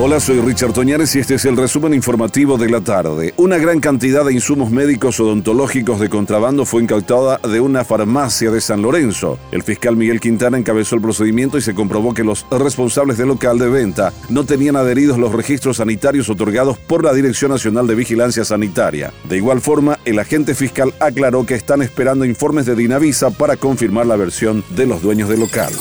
Hola, soy Richard Toñares y este es el resumen informativo de la tarde. Una gran cantidad de insumos médicos odontológicos de contrabando fue incautada de una farmacia de San Lorenzo. El fiscal Miguel Quintana encabezó el procedimiento y se comprobó que los responsables del local de venta no tenían adheridos los registros sanitarios otorgados por la Dirección Nacional de Vigilancia Sanitaria. De igual forma, el agente fiscal aclaró que están esperando informes de Dinavisa para confirmar la versión de los dueños del local.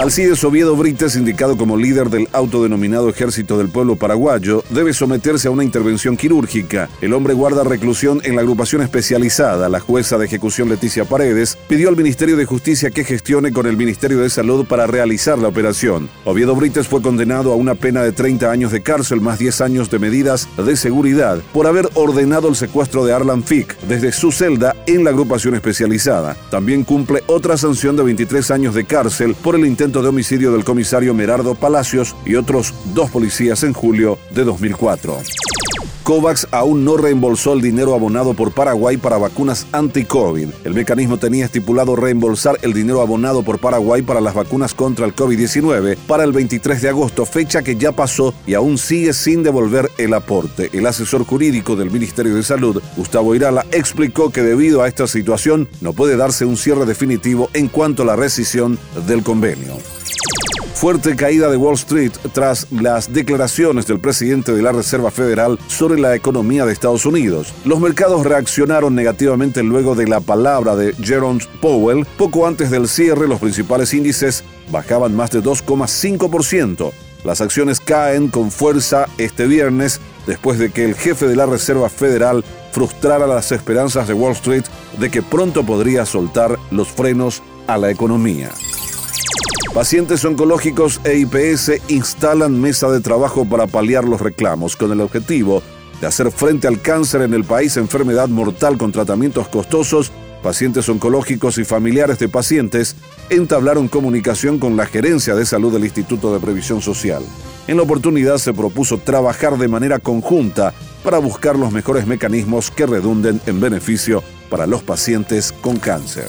Alcides Oviedo Brites, indicado como líder del autodenominado Ejército del Pueblo Paraguayo, debe someterse a una intervención quirúrgica. El hombre guarda reclusión en la agrupación especializada. La jueza de ejecución Leticia Paredes pidió al Ministerio de Justicia que gestione con el Ministerio de Salud para realizar la operación. Oviedo Brites fue condenado a una pena de 30 años de cárcel más 10 años de medidas de seguridad por haber ordenado el secuestro de Arlan Fick desde su celda en la agrupación especializada. También cumple otra sanción de 23 años de cárcel por el intento de homicidio del comisario Merardo Palacios y otros dos policías en julio de 2004. COVAX aún no reembolsó el dinero abonado por Paraguay para vacunas anti-COVID. El mecanismo tenía estipulado reembolsar el dinero abonado por Paraguay para las vacunas contra el COVID-19 para el 23 de agosto, fecha que ya pasó y aún sigue sin devolver el aporte. El asesor jurídico del Ministerio de Salud, Gustavo Irala, explicó que debido a esta situación no puede darse un cierre definitivo en cuanto a la rescisión del convenio. Fuerte caída de Wall Street tras las declaraciones del presidente de la Reserva Federal sobre la economía de Estados Unidos. Los mercados reaccionaron negativamente luego de la palabra de Jerome Powell. Poco antes del cierre, los principales índices bajaban más de 2,5%. Las acciones caen con fuerza este viernes después de que el jefe de la Reserva Federal frustrara las esperanzas de Wall Street de que pronto podría soltar los frenos a la economía. Pacientes oncológicos e IPS instalan mesa de trabajo para paliar los reclamos con el objetivo de hacer frente al cáncer en el país, enfermedad mortal con tratamientos costosos. Pacientes oncológicos y familiares de pacientes entablaron comunicación con la gerencia de salud del Instituto de Previsión Social. En la oportunidad se propuso trabajar de manera conjunta para buscar los mejores mecanismos que redunden en beneficio para los pacientes con cáncer.